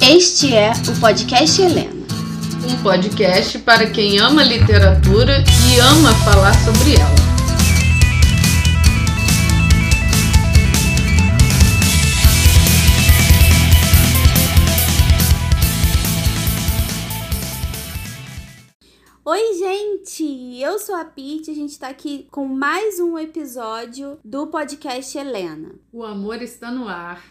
Este é o podcast Helena. Um podcast para quem ama literatura e ama falar sobre ela. Oi, gente! Eu sou a Pete, a gente tá aqui com mais um episódio do podcast Helena. O amor está no ar.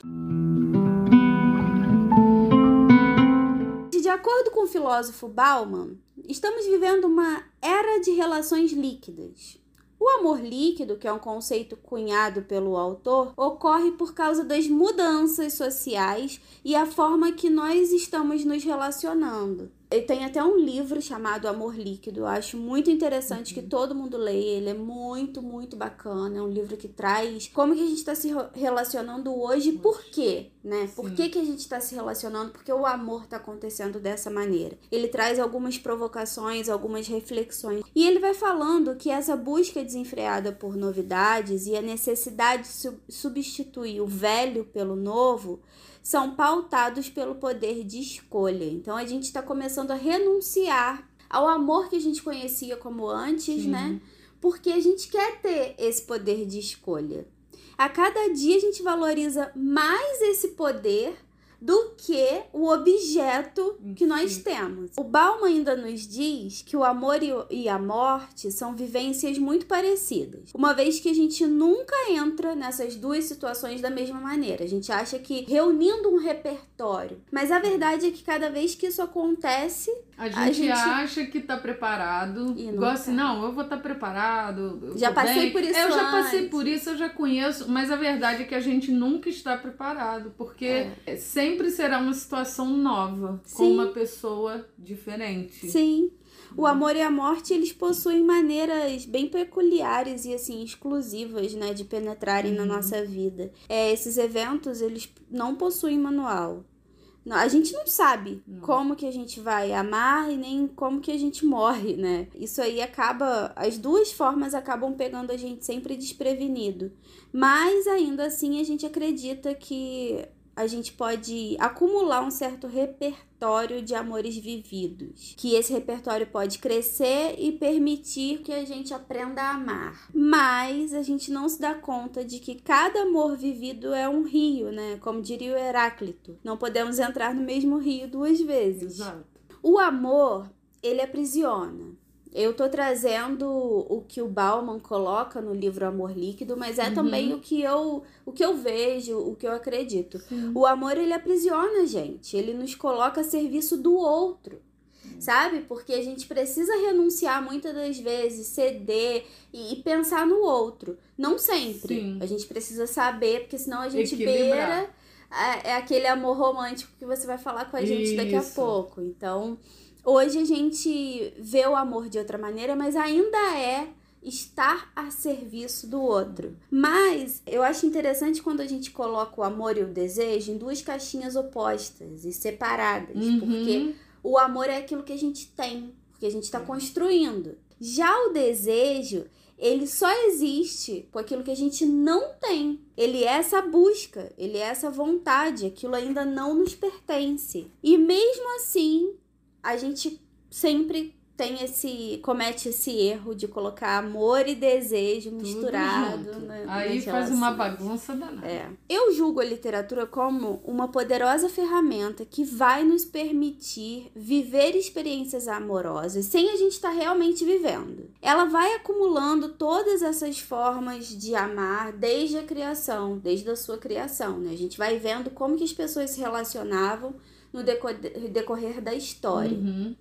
De acordo com o filósofo Bauman, estamos vivendo uma era de relações líquidas. O amor líquido, que é um conceito cunhado pelo autor, ocorre por causa das mudanças sociais e a forma que nós estamos nos relacionando. Tem até um livro chamado Amor Líquido. Eu acho muito interessante que todo mundo leia. Ele é muito, muito bacana. É um livro que traz como que a gente está se relacionando hoje e por quê, né? Por que, que a gente está se relacionando? Porque o amor está acontecendo dessa maneira. Ele traz algumas provocações, algumas reflexões. E ele vai falando que essa busca desenfreada por novidades e a necessidade de substituir o velho pelo novo são pautados pelo poder de escolha. Então a gente está começando a renunciar ao amor que a gente conhecia como antes, Sim. né? Porque a gente quer ter esse poder de escolha. A cada dia a gente valoriza mais esse poder do que o objeto que nós temos. O Bauman ainda nos diz que o amor e a morte são vivências muito parecidas, uma vez que a gente nunca entra nessas duas situações da mesma maneira. A gente acha que reunindo um repertório, mas a verdade é que cada vez que isso acontece, a gente, a gente, acha que tá preparado. Não assim, não, eu vou estar tá preparado. Já passei bem. por isso. Eu antes. já passei por isso, eu já conheço, mas a verdade é que a gente nunca está preparado, porque é. sempre será uma situação nova, Sim. com uma pessoa diferente. Sim. O amor e a morte, eles possuem maneiras bem peculiares e assim exclusivas, né, de penetrarem uhum. na nossa vida. É, esses eventos, eles não possuem manual. A gente não sabe não. como que a gente vai amar e nem como que a gente morre, né? Isso aí acaba. As duas formas acabam pegando a gente sempre desprevenido. Mas ainda assim a gente acredita que a gente pode acumular um certo repertório de amores vividos, que esse repertório pode crescer e permitir que a gente aprenda a amar. Mas a gente não se dá conta de que cada amor vivido é um rio, né? Como diria o Heráclito, não podemos entrar no mesmo rio duas vezes. Exato. O amor, ele aprisiona. Eu tô trazendo o que o Bauman coloca no livro Amor Líquido, mas é uhum. também o que eu o que eu vejo, o que eu acredito. Sim. O amor ele aprisiona a gente, ele nos coloca a serviço do outro. Sabe? Porque a gente precisa renunciar muitas das vezes, ceder e, e pensar no outro. Não sempre. Sim. A gente precisa saber, porque senão a gente Equilibrar. beira. É, é, aquele amor romântico que você vai falar com a gente Isso. daqui a pouco. Então, Hoje a gente vê o amor de outra maneira, mas ainda é estar a serviço do outro. Mas eu acho interessante quando a gente coloca o amor e o desejo em duas caixinhas opostas e separadas, uhum. porque o amor é aquilo que a gente tem, porque a gente está construindo. Já o desejo, ele só existe com aquilo que a gente não tem. Ele é essa busca, ele é essa vontade, aquilo ainda não nos pertence. E mesmo assim, a gente sempre tem esse comete esse erro de colocar amor e desejo Tudo misturado na, aí faz uma bagunça danada. É. eu julgo a literatura como uma poderosa ferramenta que vai nos permitir viver experiências amorosas sem a gente estar tá realmente vivendo. Ela vai acumulando todas essas formas de amar desde a criação desde a sua criação né? A gente vai vendo como que as pessoas se relacionavam no decorrer da história. Uhum.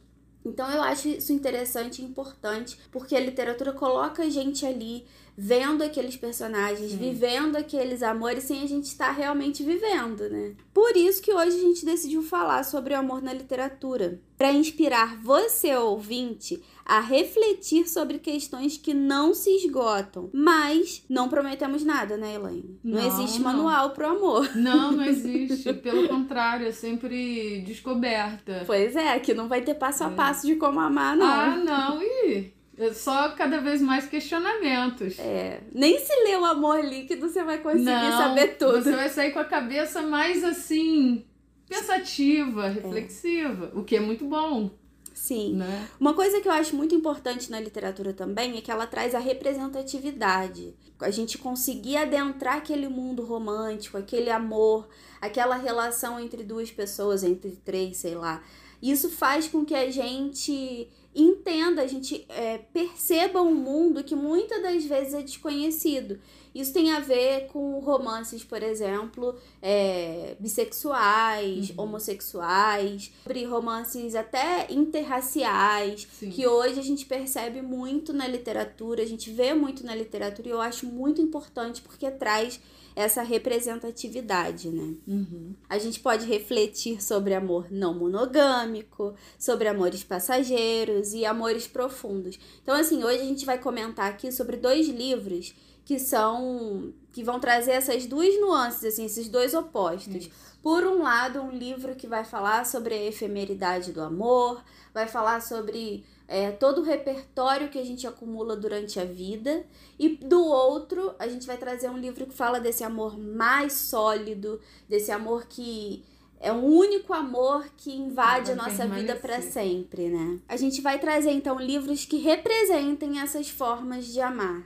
Então eu acho isso interessante e importante, porque a literatura coloca a gente ali vendo aqueles personagens, Sim. vivendo aqueles amores sem a gente estar realmente vivendo, né? Por isso que hoje a gente decidiu falar sobre o amor na literatura, para inspirar você ouvinte a refletir sobre questões que não se esgotam. Mas não prometemos nada, né, Elaine? Não, não existe não. manual pro amor. Não, não existe. Pelo contrário, é sempre descoberta. Pois é, que não vai ter passo a é. passo de como amar, não. Ah, não. Ih. É só cada vez mais questionamentos. É. Nem se lê o amor líquido você vai conseguir não, saber tudo. Você vai sair com a cabeça mais assim pensativa, reflexiva, é. o que é muito bom. Sim. Né? Uma coisa que eu acho muito importante na literatura também é que ela traz a representatividade. A gente conseguir adentrar aquele mundo romântico, aquele amor, aquela relação entre duas pessoas, entre três, sei lá. Isso faz com que a gente entenda, a gente é, perceba um mundo que muitas das vezes é desconhecido. Isso tem a ver com romances, por exemplo, é, bissexuais, uhum. homossexuais, sobre romances até interraciais, Sim. que hoje a gente percebe muito na literatura, a gente vê muito na literatura e eu acho muito importante porque traz essa representatividade, né? Uhum. A gente pode refletir sobre amor não monogâmico, sobre amores passageiros e amores profundos. Então, assim, hoje a gente vai comentar aqui sobre dois livros que são que vão trazer essas duas nuances, assim, esses dois opostos. Isso. Por um lado, um livro que vai falar sobre a efemeridade do amor, vai falar sobre é, todo o repertório que a gente acumula durante a vida, e do outro, a gente vai trazer um livro que fala desse amor mais sólido, desse amor que é um único amor que invade a nossa vida para sempre, né? A gente vai trazer então livros que representem essas formas de amar.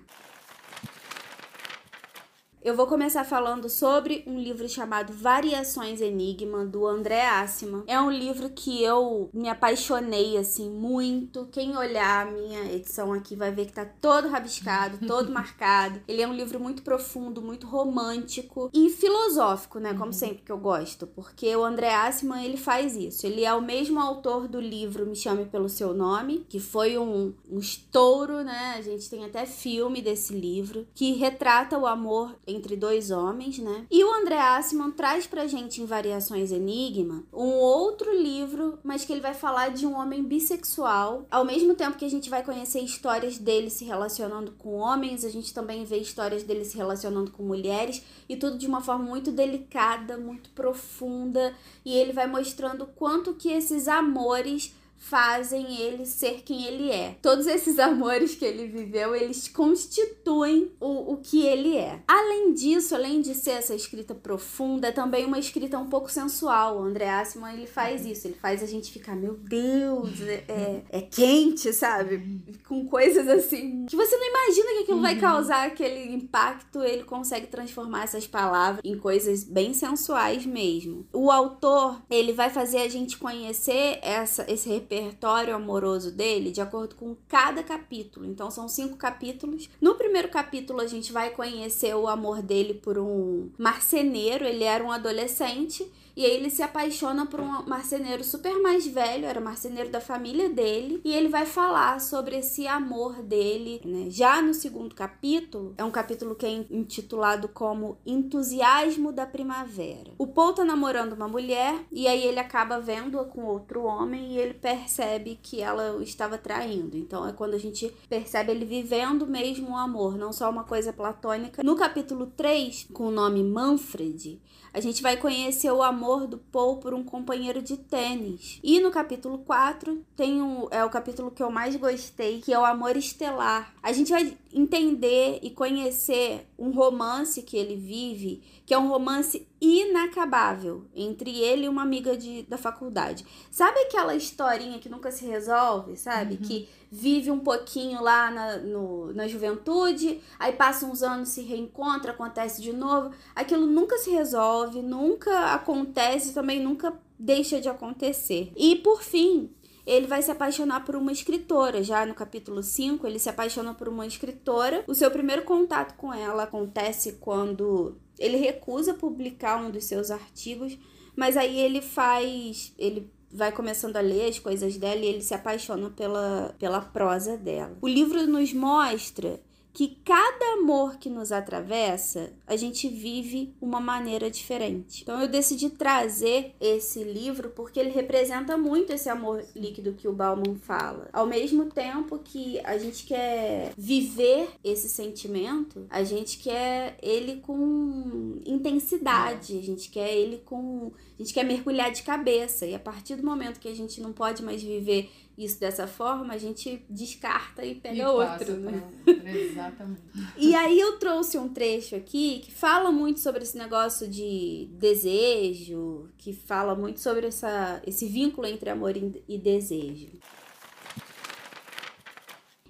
Eu vou começar falando sobre um livro chamado Variações Enigma, do André Assima. É um livro que eu me apaixonei, assim, muito. Quem olhar a minha edição aqui vai ver que tá todo rabiscado, todo marcado. Ele é um livro muito profundo, muito romântico e filosófico, né? Como uhum. sempre que eu gosto, porque o André Assima, ele faz isso. Ele é o mesmo autor do livro Me Chame Pelo Seu Nome, que foi um, um estouro, né? A gente tem até filme desse livro, que retrata o amor entre dois homens, né? E o André Assiman traz pra gente em Variações Enigma um outro livro, mas que ele vai falar de um homem bissexual. Ao mesmo tempo que a gente vai conhecer histórias dele se relacionando com homens, a gente também vê histórias dele se relacionando com mulheres e tudo de uma forma muito delicada, muito profunda, e ele vai mostrando quanto que esses amores fazem ele ser quem ele é. Todos esses amores que ele viveu, eles constituem o, o que ele é. Além disso, além de ser essa escrita profunda, é também uma escrita um pouco sensual. O André Assman, ele faz isso, ele faz a gente ficar, meu Deus, é, é, é quente, sabe? Com coisas assim que você não imagina que aquilo vai uhum. causar aquele impacto, ele consegue transformar essas palavras em coisas bem sensuais mesmo. O autor, ele vai fazer a gente conhecer essa, esse repertório amoroso dele de acordo com cada capítulo. Então são cinco capítulos. No primeiro capítulo a gente vai conhecer o amor dele por um marceneiro. Ele era um adolescente e aí ele se apaixona por um marceneiro super mais velho, era marceneiro da família dele, e ele vai falar sobre esse amor dele, né? Já no segundo capítulo, é um capítulo que é intitulado como Entusiasmo da Primavera. O Paul tá namorando uma mulher e aí ele acaba vendo-a com outro homem e ele percebe que ela o estava traindo. Então é quando a gente percebe ele vivendo mesmo o amor, não só uma coisa platônica. No capítulo 3, com o nome Manfred, a gente vai conhecer o amor do Paul por um companheiro de tênis. E no capítulo 4 tem um, é o capítulo que eu mais gostei, que é o amor estelar. A gente vai entender e conhecer um romance que ele vive, que é um romance inacabável entre ele e uma amiga de, da faculdade. Sabe aquela historinha que nunca se resolve, sabe? Uhum. Que vive um pouquinho lá na, no, na juventude, aí passa uns anos, se reencontra, acontece de novo. Aquilo nunca se resolve, nunca acontece, também nunca deixa de acontecer. E por fim, ele vai se apaixonar por uma escritora. Já no capítulo 5, ele se apaixona por uma escritora. O seu primeiro contato com ela acontece quando ele recusa publicar um dos seus artigos, mas aí ele faz, ele vai começando a ler as coisas dela e ele se apaixona pela, pela prosa dela. O livro nos mostra que cada amor que nos atravessa, a gente vive uma maneira diferente. Então eu decidi trazer esse livro porque ele representa muito esse amor líquido que o Bauman fala. Ao mesmo tempo que a gente quer viver esse sentimento, a gente quer ele com intensidade, a gente quer ele com, a gente quer mergulhar de cabeça e a partir do momento que a gente não pode mais viver isso dessa forma, a gente descarta e pega e outro, né? Pra... Exatamente. E aí eu trouxe um trecho aqui que fala muito sobre esse negócio de desejo, que fala muito sobre essa, esse vínculo entre amor e desejo.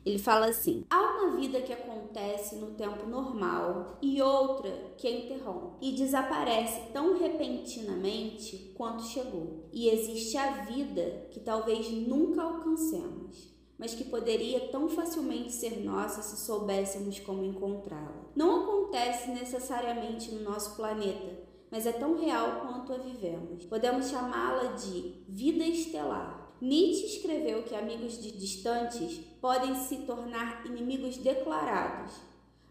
Ele fala assim: há uma vida que acontece no tempo normal e outra que a interrompe e desaparece tão repentinamente quanto chegou. E existe a vida que talvez nunca alcancemos, mas que poderia tão facilmente ser nossa se soubéssemos como encontrá-la. Não acontece necessariamente no nosso planeta, mas é tão real quanto a vivemos. Podemos chamá-la de vida estelar Nietzsche escreveu que amigos distantes podem se tornar inimigos declarados,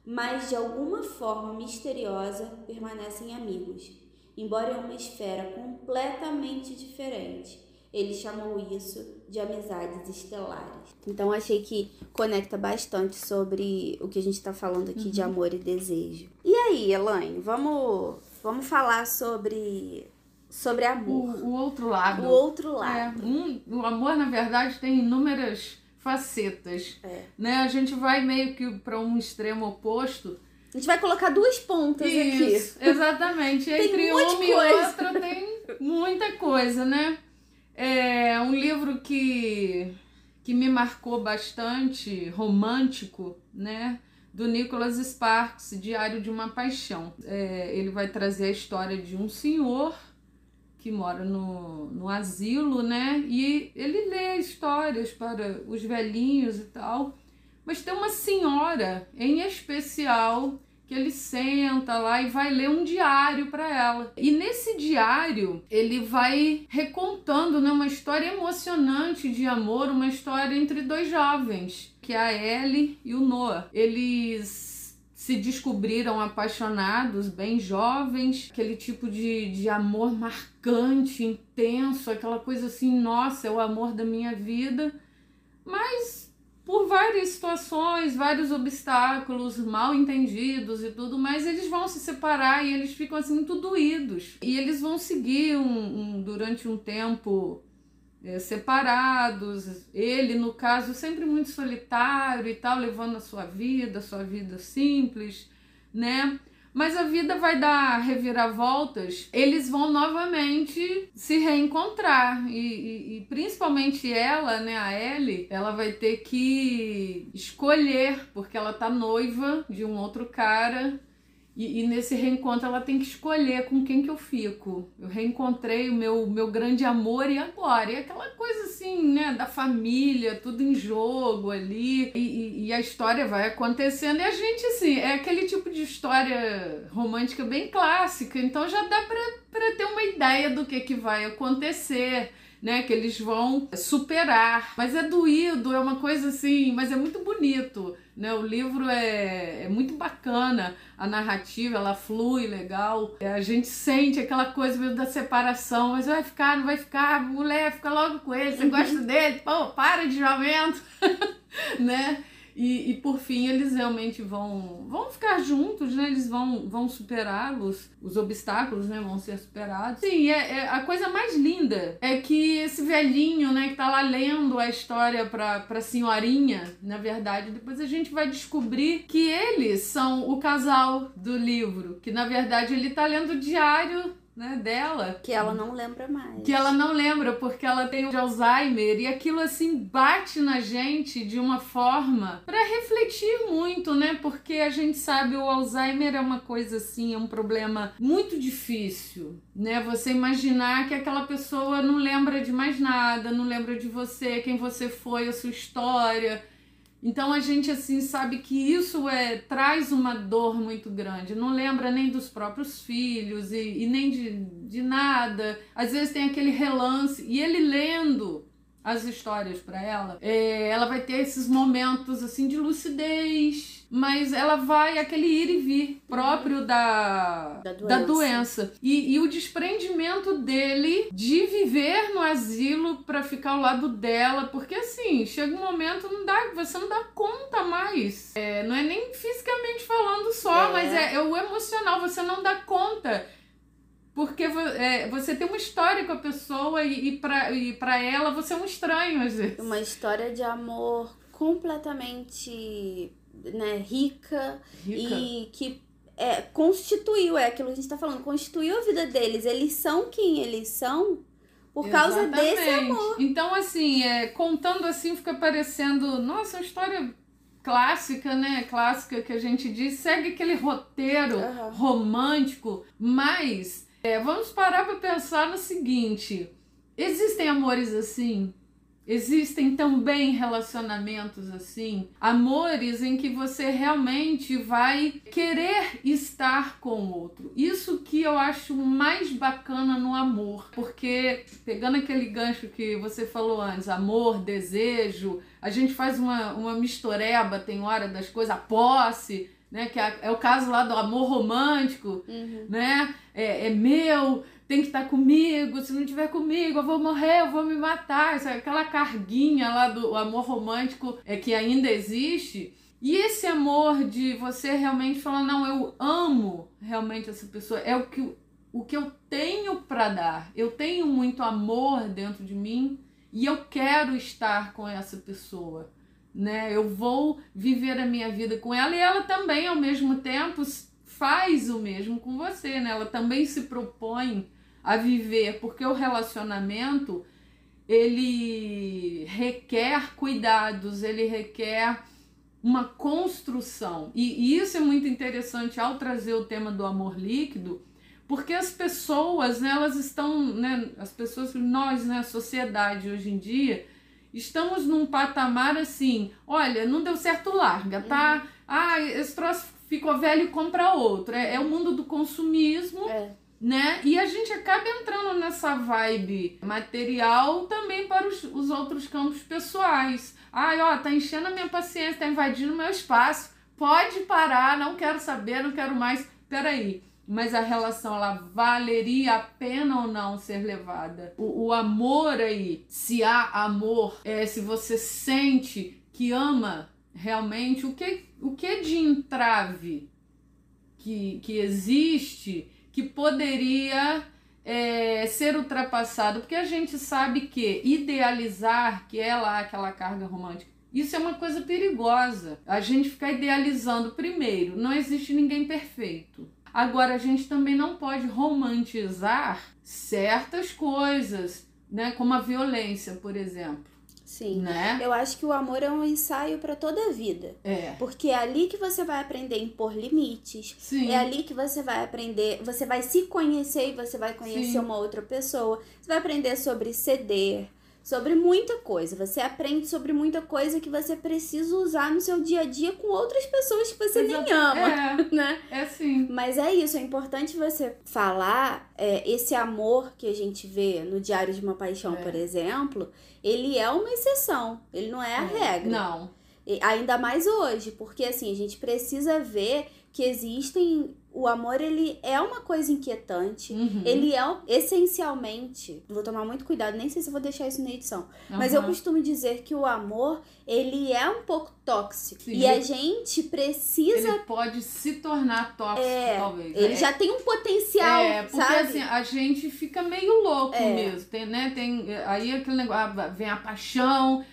mas de alguma forma misteriosa permanecem amigos, embora em uma esfera completamente diferente. Ele chamou isso de amizades estelares. Então achei que conecta bastante sobre o que a gente está falando aqui uhum. de amor e desejo. E aí, Elaine, vamos, vamos falar sobre sobre amor. O, o outro lado. O outro lado. É, um, o amor, na verdade, tem inúmeras facetas. É. Né? A gente vai meio que para um extremo oposto. A gente vai colocar duas pontas Isso, aqui. Exatamente. Entre um e outro tem muita coisa, né? É um livro que, que me marcou bastante, romântico, né? Do Nicholas Sparks, Diário de uma Paixão. É, ele vai trazer a história de um senhor que mora no, no asilo, né? E ele lê histórias para os velhinhos e tal. Mas tem uma senhora em especial que ele senta lá e vai ler um diário para ela. E nesse diário, ele vai recontando né, uma história emocionante de amor, uma história entre dois jovens, que é a Ellie e o Noah. Eles se descobriram apaixonados, bem jovens, aquele tipo de, de amor marcante, intenso, aquela coisa assim, nossa, é o amor da minha vida. Mas por várias situações, vários obstáculos, mal entendidos e tudo mais, eles vão se separar e eles ficam assim muito doídos. E eles vão seguir um, um durante um tempo é, separados, ele, no caso, sempre muito solitário e tal, levando a sua vida, sua vida simples, né? Mas a vida vai dar reviravoltas, eles vão novamente se reencontrar. E, e, e, principalmente ela, né, a Ellie, ela vai ter que escolher, porque ela tá noiva de um outro cara e, e, nesse reencontro ela tem que escolher com quem que eu fico. Eu reencontrei o meu, meu grande amor e agora? E aquela coisa assim, né, da família, tudo em jogo ali. E, e, e, a história vai acontecendo. E a gente, assim, é aquele tipo de história romântica bem clássica. Então já dá pra ter uma ideia do que, que vai acontecer né? Que eles vão superar. Mas é doído, é uma coisa assim, mas é muito bonito, né? O livro é, é muito bacana, a narrativa, ela flui legal. É, a gente sente aquela coisa mesmo da separação, mas vai ficar, não vai ficar, mulher, fica logo com ele, você gosta dele, pô, para de jovento, né? E, e por fim eles realmente vão vão ficar juntos, né? Eles vão, vão superá-los, os obstáculos, né? Vão ser superados. Sim, é, é, a coisa mais linda é que esse velhinho, né? Que tá lá lendo a história pra, pra senhorinha, na verdade, depois a gente vai descobrir que eles são o casal do livro, que na verdade ele tá lendo o diário né, dela. Que ela não lembra mais. Que ela não lembra porque ela tem o Alzheimer e aquilo assim bate na gente de uma forma para refletir muito, né? Porque a gente sabe o Alzheimer é uma coisa assim, é um problema muito difícil, né? Você imaginar que aquela pessoa não lembra de mais nada, não lembra de você, quem você foi, a sua história então a gente assim sabe que isso é traz uma dor muito grande. Não lembra nem dos próprios filhos e, e nem de, de nada. Às vezes tem aquele relance e ele lendo as histórias para ela, é, ela vai ter esses momentos assim de lucidez, mas ela vai aquele ir e vir próprio da, da doença. Da doença. E, e, o desprendimento dele de viver no asilo para ficar ao lado dela, porque assim, chega um momento não dá, você não dá conta mais. É, não é nem fisicamente falando só, é. mas é, é o emocional, você não dá conta porque é, você tem uma história com a pessoa e, e para e pra ela você é um estranho às vezes. Uma história de amor completamente né, rica, Rica. e que é, constituiu, é aquilo que a gente tá falando, constituiu a vida deles. Eles são quem eles são por causa desse Exatamente. amor. Então, assim, é, contando assim, fica parecendo, nossa, uma história clássica, né? Clássica que a gente diz, segue aquele roteiro Aham. romântico, mas é, vamos parar para pensar no seguinte: existem amores assim? Existem também relacionamentos assim, amores em que você realmente vai querer estar com o outro. Isso que eu acho mais bacana no amor, porque pegando aquele gancho que você falou antes, amor, desejo, a gente faz uma, uma mistureba, tem hora das coisas, a posse, né? Que é, é o caso lá do amor romântico, Uhum. né? É, é meu, tem que estar comigo, se não tiver comigo, eu vou morrer, eu vou me matar. Isso, é aquela carguinha lá do amor romântico é que ainda existe. E esse amor de você realmente falar, não, eu amo realmente essa pessoa, é o que, o que eu tenho para dar. Eu tenho muito amor dentro de mim e eu quero estar com essa pessoa. Né? Eu vou viver a minha vida com ela e ela também, ao mesmo tempo, faz o mesmo com você, né? Ela também se propõe a viver, porque o relacionamento ele requer cuidados, ele requer uma construção. E, e isso é muito interessante ao trazer o tema do amor líquido, porque as pessoas, né, elas estão, né, as pessoas, nós, né, a sociedade hoje em dia, estamos num patamar assim, olha, não deu certo, larga, tá? Ah, esse troço ficou velho e compra outro. É, é o mundo do consumismo, É. né? E a gente acaba entrando nessa vibe material também para os, os outros campos pessoais. Ai, ó, tá enchendo a minha paciência, tá invadindo o meu espaço. Pode parar, não quero saber, não quero mais. Peraí. Mas a relação, ela valeria a pena ou não ser levada? O, o amor aí, se há amor, é, se você sente que ama realmente, o que, o que de entrave que, que existe que poderia é, ser ultrapassado? Porque a gente sabe que idealizar, que é lá aquela carga romântica, isso é uma coisa perigosa. A gente ficar idealizando, primeiro, não existe ninguém perfeito. Agora, a gente também não pode romantizar certas coisas, né? Como a violência, por exemplo, Sim. né? Eu acho que o amor é um ensaio para toda a vida. É, Porque é ali que você vai aprender a impor limites. sim. É ali que você vai aprender, você vai se conhecer e você vai conhecer Sim. uma outra pessoa. Você vai aprender sobre ceder, sobre muita coisa. Você aprende sobre muita coisa que você precisa usar no seu dia a dia com outras pessoas que você nem Exato. ama, né? É, é sim. Mas é isso, é importante você falar é, esse amor que a gente vê no Diário de uma Paixão, É. por exemplo, ele é uma exceção, ele não é a regra. Não. E ainda mais hoje, porque assim, a gente precisa ver que existem. O amor, ele é uma coisa inquietante. Uhum. Ele é essencialmente. Vou tomar muito cuidado, nem sei se vou deixar isso na edição. Mas eu costumo dizer que o amor, ele é um pouco tóxico. Sim. E a gente precisa. Ele pode se tornar tóxico, É, talvez. Ele É. já tem um potencial, É, porque sabe? assim, a gente fica meio louco É. mesmo, tem, né? Tem aí aquele negócio, ah, vem a paixão,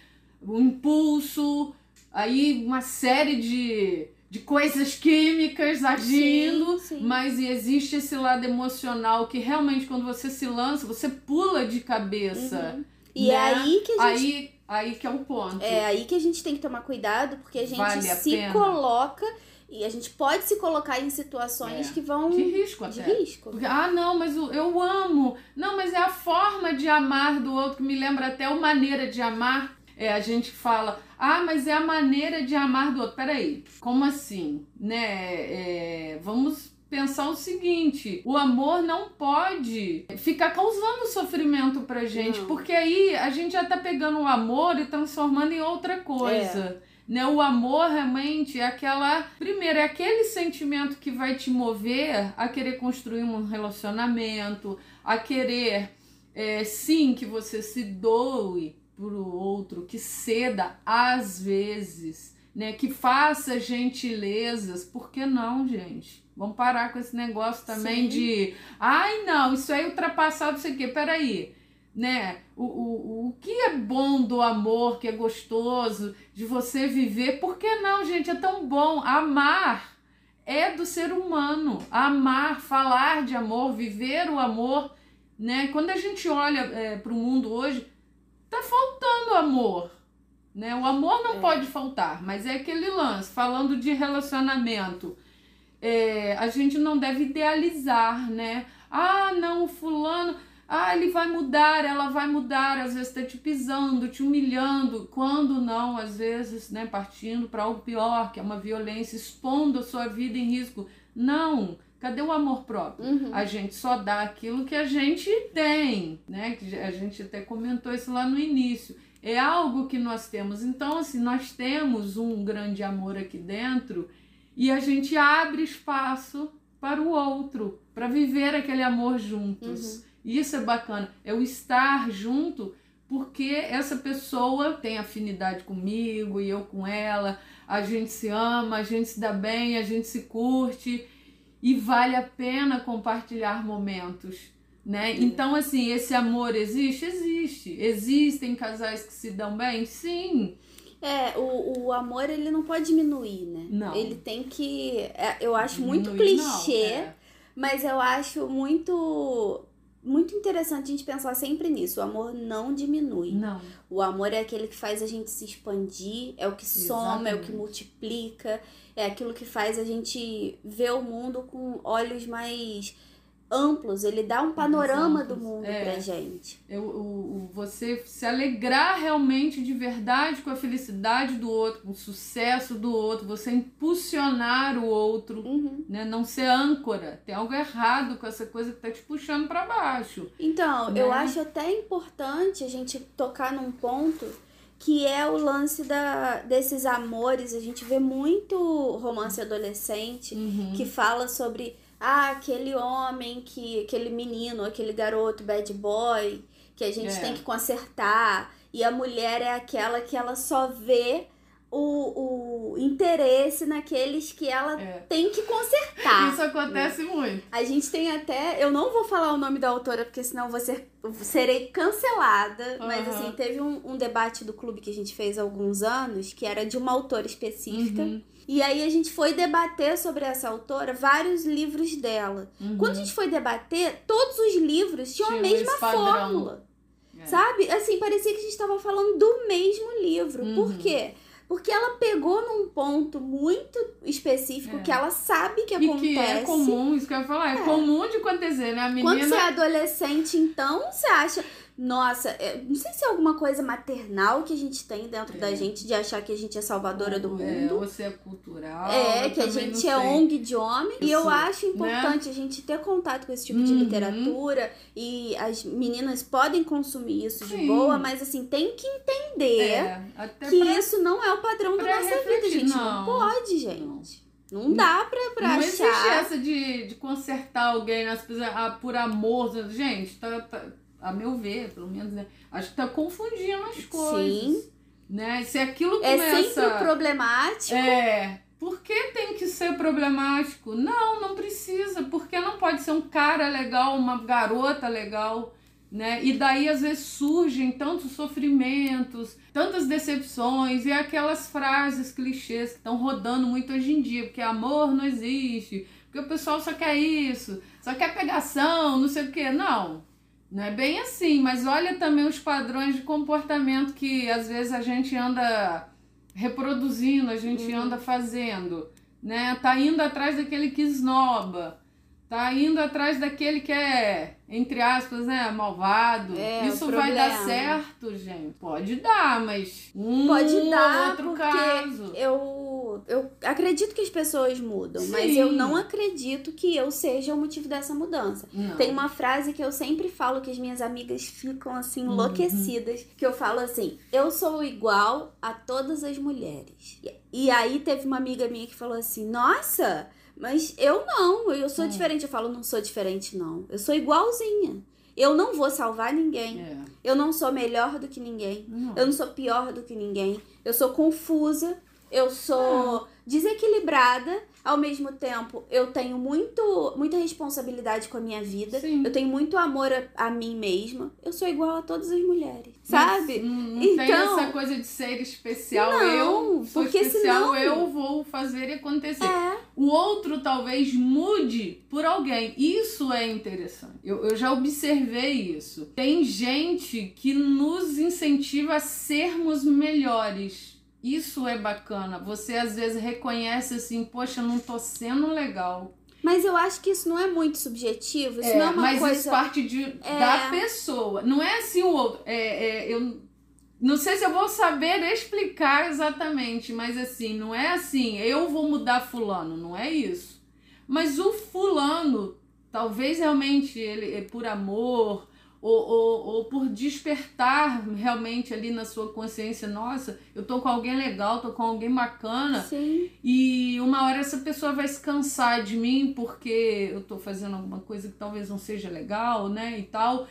o impulso, aí uma série de, de coisas químicas agindo, Sim, sim. mas existe esse lado emocional que realmente quando você se lança, você pula de cabeça. Uhum. E né? é aí que a gente Aí, aí que é o ponto. É aí que a gente tem que tomar cuidado, porque a gente Vale a se pena. coloca e a gente pode se colocar em situações É. que vão De risco de até. risco. Porque, ah, não, mas eu amo. Não, mas é a forma de amar do outro que me lembra até o maneira de amar. É, a gente fala, ah, mas é a maneira de amar do outro. Peraí, como assim? Né? É, vamos pensar o seguinte: o amor não pode ficar causando sofrimento pra gente, Não. porque aí a gente já tá pegando o amor e transformando em outra coisa. Né, o amor realmente é aquela. Primeiro, é aquele sentimento que vai te mover a querer construir um relacionamento, a querer, é, sim, que você se doe pro outro, que ceda às vezes, né? Que faça gentilezas. Por que não, gente? Vamos parar com esse negócio também Sim. de. Ai, não, isso aí é ultrapassado, não sei o quê. Peraí. né? O, o, o que é bom do amor, que é gostoso de você viver. Por que não, gente? É tão bom. Amar é do ser humano. Amar, falar de amor, viver o amor, né? Quando a gente olha é, para o mundo hoje, tá faltando amor. Né? O amor não é. pode faltar, mas é aquele lance, falando de relacionamento. É, a gente não deve idealizar, né? Ah, não, o fulano ah, ele vai mudar, ela vai mudar, às vezes está te pisando, te humilhando, quando não, às vezes, né, partindo para algo pior, que é uma violência, expondo a sua vida em risco. Não, Cadê o amor próprio? Uhum. A gente só dá aquilo que a gente tem, né? Que a gente até comentou isso lá no início. É algo que nós temos. Então, assim, nós temos um grande amor aqui dentro e a gente abre espaço para o outro, para viver aquele amor juntos. Uhum. Isso é bacana, é o estar junto, porque essa pessoa tem afinidade comigo e eu com ela, a gente se ama, a gente se dá bem, a gente se curte e vale a pena compartilhar momentos. Né? Então, assim, esse amor existe? Existe. Existem casais que se dão bem? Sim. É, o, o amor ele não pode diminuir, né? Não. Ele tem que. É, eu acho diminuir, muito clichê, não, é. mas eu acho muito muito interessante a gente pensar sempre nisso. O amor não diminui. Não. O amor é aquele que faz a gente se expandir, é o que soma, Exatamente. é o que multiplica, é aquilo que faz a gente ver o mundo com olhos mais amplos, ele dá um panorama do mundo é. pra gente. Eu, o, você se alegrar realmente de verdade com a felicidade do outro, com o sucesso do outro, você impulsionar o outro, uhum. né? Não ser âncora. Tem algo errado com essa coisa que tá te puxando para baixo. Então, né? eu acho até importante a gente tocar num ponto que é o lance da, desses amores. A gente vê muito romance adolescente uhum. que fala sobre ah, aquele homem que. aquele menino, aquele garoto bad boy que a gente é. tem que consertar. E a mulher é aquela que ela só vê o, o interesse naqueles que ela é. tem que consertar. Isso acontece né? muito. A gente tem até. Eu não vou falar o nome da autora, porque senão vou ser, serei cancelada. Uhum. Mas assim, teve um, um, debate do clube que a gente fez há alguns anos, que era de uma autora específica. Uhum. E aí a gente foi debater sobre essa autora, vários livros dela. Uhum. Quando a gente foi debater, todos os livros tinham Tinha a mesma fórmula. É. Sabe? Assim, parecia que a gente estava falando do mesmo livro. Uhum. Por quê? Porque ela pegou num ponto muito específico é. que ela sabe que acontece. E que é comum, isso que eu ia falar, é, é comum de acontecer, né? A menina... Quando você é adolescente, então, você acha nossa, é, não sei se é alguma coisa maternal que a gente tem dentro é. da gente de achar que a gente é salvadora do é, mundo. ou se é cultural. É, que a gente é ONG de homem. E eu acho importante né? a gente ter contato com esse tipo de uhum. literatura. E as meninas podem consumir isso Sim. de boa, mas assim, tem que entender é, que pra, isso não é o padrão da nossa refletir. vida, gente. Não, não pode, gente. Não. Não dá pra, pra não achar. Não existe essa de, de consertar alguém nas, ah, por amor. Gente, tá, tá a meu ver, pelo menos, né? Acho que tá confundindo as coisas. Sim. Né? Se aquilo começa... É sempre problemático. É. Por que tem que ser problemático? Não, não precisa. Porque não pode ser um cara legal, uma garota legal, né? E daí às vezes surgem tantos sofrimentos, tantas decepções e aquelas frases clichês que estão rodando muito hoje em dia, porque amor não existe, porque o pessoal só quer isso, só quer pegação, não sei o que. Não. Não é bem assim, mas olha também os padrões de comportamento que às vezes a gente anda reproduzindo, a gente uhum. anda fazendo, né? Tá indo atrás daquele que esnoba, tá indo atrás daquele que é, entre aspas, né, malvado. É, Isso vai dar certo, gente? Pode dar, mas um Pode dar, outro caso. Eu eu, acredito que as pessoas mudam, Sim. mas eu não acredito que eu seja o motivo dessa mudança. Não. Tem uma frase que eu sempre falo que as minhas amigas ficam assim uhum. enlouquecidas, uhum. que eu falo assim: "Eu sou igual a todas as mulheres". E aí teve uma amiga minha que falou assim: "Nossa, mas eu não, eu sou é. diferente". Eu falo: "Não sou diferente não. Eu sou igualzinha". Eu não vou salvar ninguém. É. Eu não sou melhor do que ninguém. Não. Eu não sou pior do que ninguém. Eu sou confusa eu sou ah. desequilibrada, Ao mesmo tempo, eu tenho muito, muita responsabilidade com a minha vida. Sim. Eu tenho muito amor a, a, mim mesma. Eu sou igual a todas as mulheres, sabe? Não, não então, tem essa coisa de ser especial. Não, eu sou porque especial, senão... eu vou fazer acontecer. É. O outro talvez mude por alguém. Isso é interessante. Eu, eu já observei isso. Tem gente que nos incentiva a sermos melhores isso é bacana. Você às vezes reconhece assim, poxa, não tô sendo legal. Mas eu acho que isso não é muito subjetivo. Isso é, não é uma mas coisa. Mas isso parte de, é... da pessoa. Não é assim o outro. É, é, eu não sei se eu vou saber explicar exatamente, mas assim, não é assim, eu vou mudar fulano, não é isso. Mas o fulano, talvez realmente ele é por amor, ou, ou, ou, por despertar realmente ali na sua consciência, nossa, eu tô com alguém legal, tô com alguém bacana. Sim. E uma hora essa pessoa vai se cansar de mim porque eu tô fazendo alguma coisa que talvez não seja legal, né? E tal.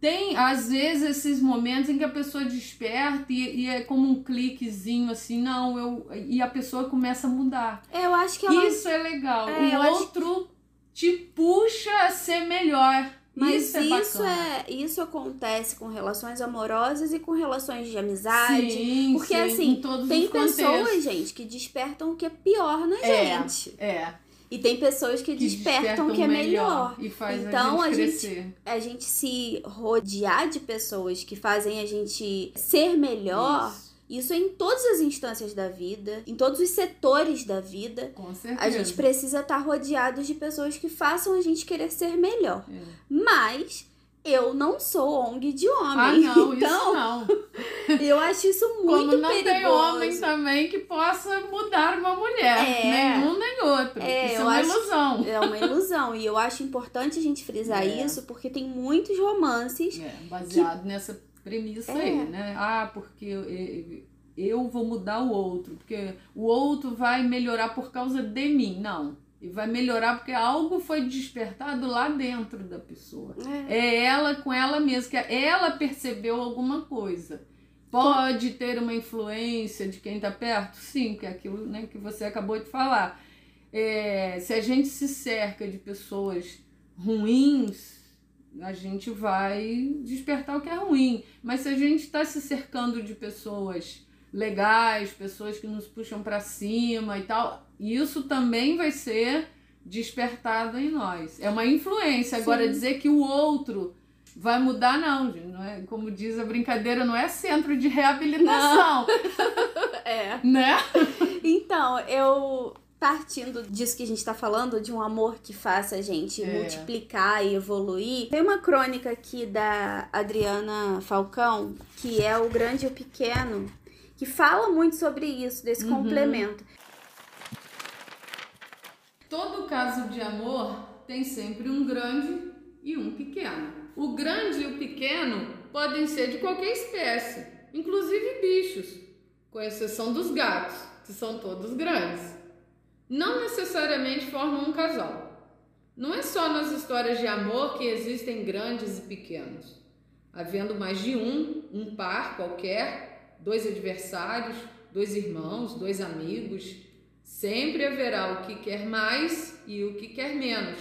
Tem, às vezes, esses momentos em que a pessoa desperta e, e é como um cliquezinho assim, não, eu. E a pessoa começa a mudar. Eu acho que ela... Isso é legal. É, o outro que... te puxa a ser melhor. Mas isso, é, isso é, isso acontece com relações amorosas e com relações de amizade. Sim, porque sim, assim, tem pessoas, gente, que despertam o que é pior na é, gente. É. E tem pessoas que, que despertam o que é melhor. E faz então a gente, a gente, a gente se rodear de pessoas que fazem a gente ser melhor. Isso isso é em todas as instâncias da vida, em todos os setores da vida. Com certeza. A gente precisa estar rodeado de pessoas que façam a gente querer ser melhor. É. Mas eu não sou ONG de homem. Ah, não, então, isso não. eu acho isso muito Como não perigoso. tem homem também que possa mudar uma mulher. É, nenhum nem outro. É, isso é uma acho, ilusão. É uma ilusão. E eu acho importante a gente frisar é. isso, porque tem muitos romances. É, baseado que... nessa premissa é. aí, né? Ah, porque eu, vou mudar o outro, porque o outro vai melhorar por causa de mim. Não. E vai melhorar porque algo foi despertado lá dentro da pessoa. É, é ela com ela mesma, que ela percebeu alguma coisa. Pode ter uma influência de quem está perto? Sim, que é aquilo né, que você acabou de falar. É, se a gente se cerca de pessoas ruins, a gente vai despertar o que é ruim. Mas se a gente está se cercando de pessoas legais, pessoas que nos puxam para cima e tal, isso também vai ser despertado em nós. É uma influência. Agora, Sim. dizer que o outro vai mudar, não, não é? Como diz a brincadeira, não é centro de reabilitação. é. Né? Então, eu partindo disso que a gente está falando, de um amor que faça a gente é. multiplicar e evoluir. Tem uma crônica aqui da Adriana Falcão, que é o grande e o pequeno, que fala muito sobre isso, desse uhum. complemento. Todo caso de amor tem sempre um grande e um pequeno. O grande e o pequeno podem ser de qualquer espécie, inclusive bichos, com exceção dos gatos, que são todos grandes não necessariamente formam um casal. Não é só nas histórias de amor que existem grandes e pequenos. Havendo mais de um, um par qualquer, dois adversários, dois irmãos, dois amigos, sempre haverá o que quer mais e o que quer menos,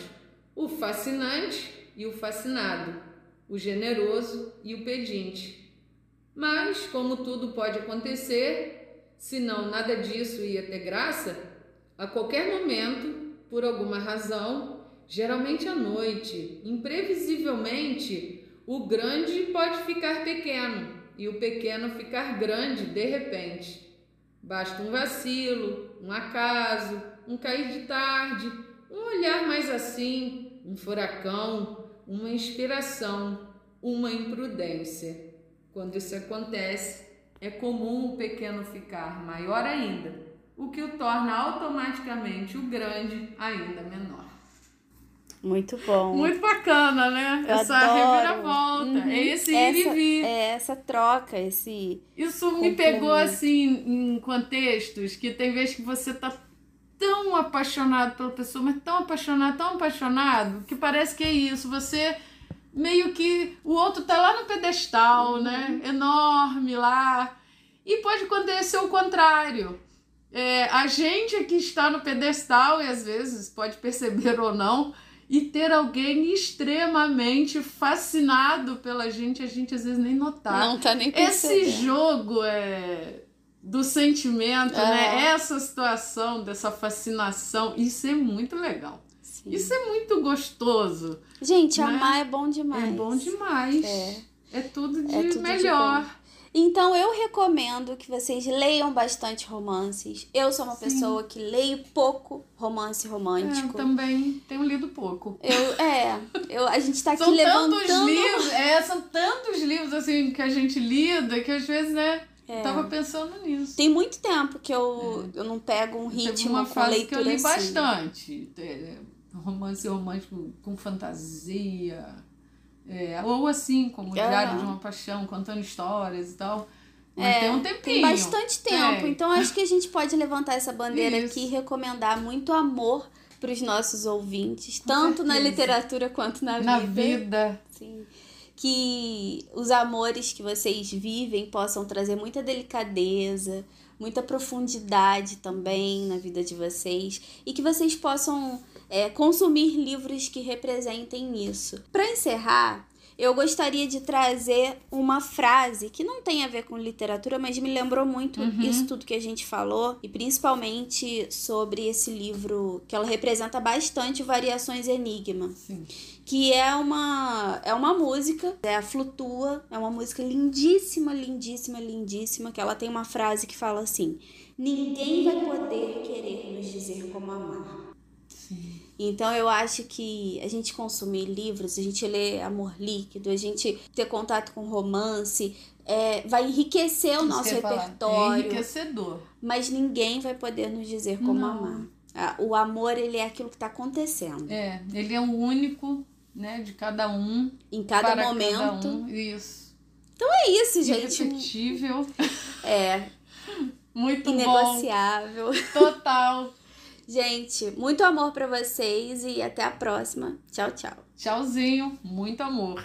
o fascinante e o fascinado, o generoso e o pedinte. Mas, como tudo pode acontecer, se não nada disso ia ter graça, a qualquer momento, por alguma razão, geralmente à noite, imprevisivelmente, o grande pode ficar pequeno e o pequeno ficar grande de repente. Basta um vacilo, um acaso, um cair de tarde, um olhar mais assim, um furacão, uma inspiração, uma imprudência. Quando isso acontece, é comum o pequeno ficar maior ainda o que o torna automaticamente o grande ainda menor. Muito bom. Muito bacana, né? Eu essa adoro. reviravolta. Uhum. É esse essa, ir e vir. É essa troca, esse. Isso me pegou assim em contextos que tem vezes que você tá tão apaixonado pela pessoa, mas tão apaixonado, tão apaixonado, que parece que é isso. Você meio que. O outro tá lá no pedestal, né? uhum. né? Enorme lá. E pode acontecer o contrário É, a gente aqui está no pedestal e às vezes pode perceber ou não, e ter alguém extremamente fascinado pela gente, a gente às vezes nem notar. Não tá nem percebendo. Esse jogo é do sentimento, É. né? Essa situação dessa fascinação, isso é muito legal. Sim. Isso é muito gostoso. Gente, né? amar é bom demais. É bom demais. É. É tudo de É tudo de melhor. bom. Então eu recomendo que vocês leiam bastante romances. Eu sou uma Sim. pessoa que leio pouco romance É, romântico. também tenho lido pouco. Eu, é, eu, a gente tá aqui São levantando. tantos livros, é, são tantos livros assim que a gente lida que às vezes, né? É. Eu tava pensando nisso. Tem muito tempo que eu, eu não pego um Teve ritmo uma com fase leitura que eu li assim. bastante. É, romance romântico com fantasia. É, ou assim, como É. Diário de uma Paixão, contando histórias e tal. Mas É, tem um tempinho. Tem bastante tempo, Tem. então acho que a gente pode levantar essa bandeira Isso. aqui e recomendar muito amor para os nossos ouvintes, tanto na certeza. literatura quanto na, Na vida. vida. Sim. Que os amores que vocês vivem possam trazer muita delicadeza, muita profundidade também na vida de vocês e que vocês possam é, consumir livros que representem isso. Para encerrar, eu gostaria de trazer uma frase que não tem a ver com literatura, mas me lembrou muito Uhum. isso tudo que a gente falou, e principalmente sobre esse livro que ela representa bastante Variações Enigma Sim. que é uma é uma música, é a Flutua, é uma música lindíssima, lindíssima, lindíssima, que ela tem uma frase que fala assim: Ninguém vai poder querer nos dizer como amar. Então eu acho que a gente consumir livros, a gente ler Amor Líquido, a gente ter contato com romance, é, vai enriquecer o nosso falar. É repertório, enriquecedor. mas ninguém vai poder nos dizer como Não. amar. O amor, ele é aquilo que está acontecendo. É, ele é o único, né, de cada um. Em cada momento. Cada um. Isso. É isso, gente. Irrepetível. É, Muito bom. inegociável. Total. Gente, muito amor pra vocês e até a próxima. Tchau, tchau. Tchauzinho. Muito amor.